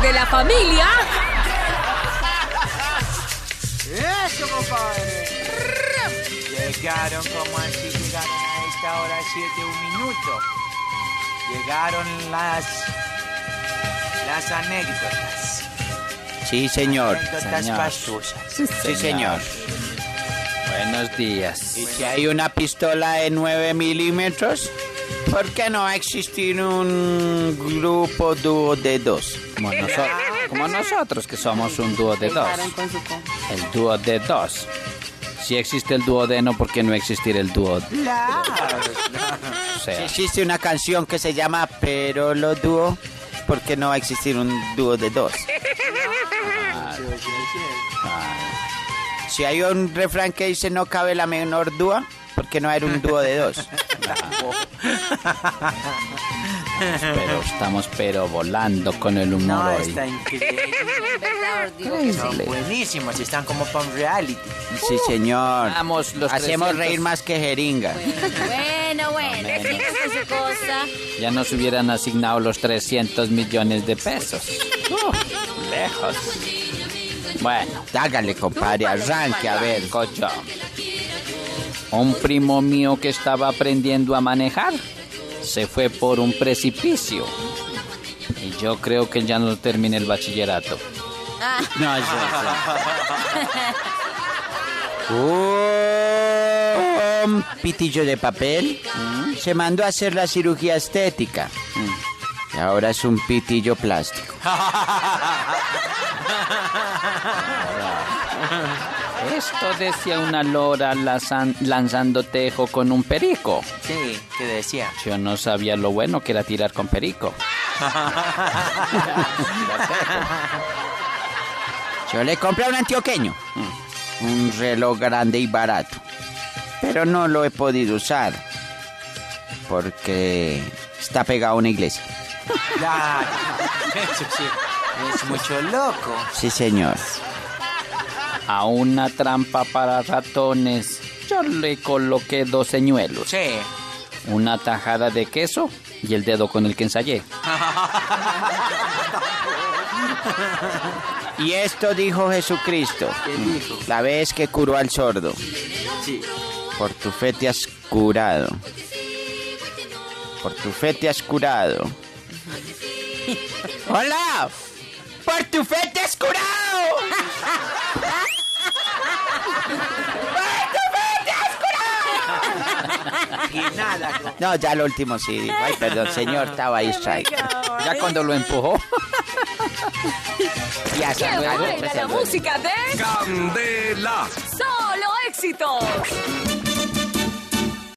parte de la familia. ¡Eso, compadre! Llegaron como así, llegaron a esta hora 7 un minuto. Llegaron las... las anécdotas. Sí, señor. Anécdotas señor. pastosas. Sí, señor. Buenos días. Y si hay una pistola de 9 milímetros, ¿por qué no va a existir un grupo dúo de dos? Como, noso- como nosotros, que somos un dúo de dos. El dúo de dos. Si existe el duodeno, ¿por qué no existir el dúo? Claro. O Si existe una canción que se llama Pero lo dúo, ¿por qué no va a existir un dúo de dos? Si hay un refrán que dice no cabe la menor dúa, ¿por qué no hay un dúo de dos? pero estamos pero volando con el humor No, hoy. está increíble. Son buenísimos, están como para un reality. Sí, señor. Vamos, los Hacemos 300. reír más que jeringa. Bueno, bueno, con su cosa. Ya nos hubieran asignado los 300 millones de pesos. Uh, lejos. Bueno, Hágale, compadre, arranque, a ver. cocho. Un primo mío que estaba aprendiendo a manejar se fue por un precipicio. Y yo creo que ya no termine el bachillerato. No, eso, eso. Un pitillo de papel se mandó a hacer la cirugía estética. Y ahora es un pitillo plástico. Esto decía una lora lanzando tejo con un perico. Sí, te decía. Yo no sabía lo bueno que era tirar con perico. Yo le compré a un antioqueño un reloj grande y barato. Pero no lo he podido usar porque está pegado a una iglesia. Claro. Eso sí. Es mucho loco. Sí, señor. A una trampa para ratones yo le coloqué dos señuelos, Sí. una tajada de queso y el dedo con el que ensayé. Y esto dijo Jesucristo. La vez que curó al sordo. Sí. Por tu fe te has curado. Por tu fe te has curado. ¡Hola! ¡Por tu fe te has curado! Y nada. No, ya lo último sí. dijo. Ay, perdón, señor, estaba ahí strike. Ya cuando lo empujó, Ya ¡Qué hasta luego. buena la música de Candela. Solo Éxitos!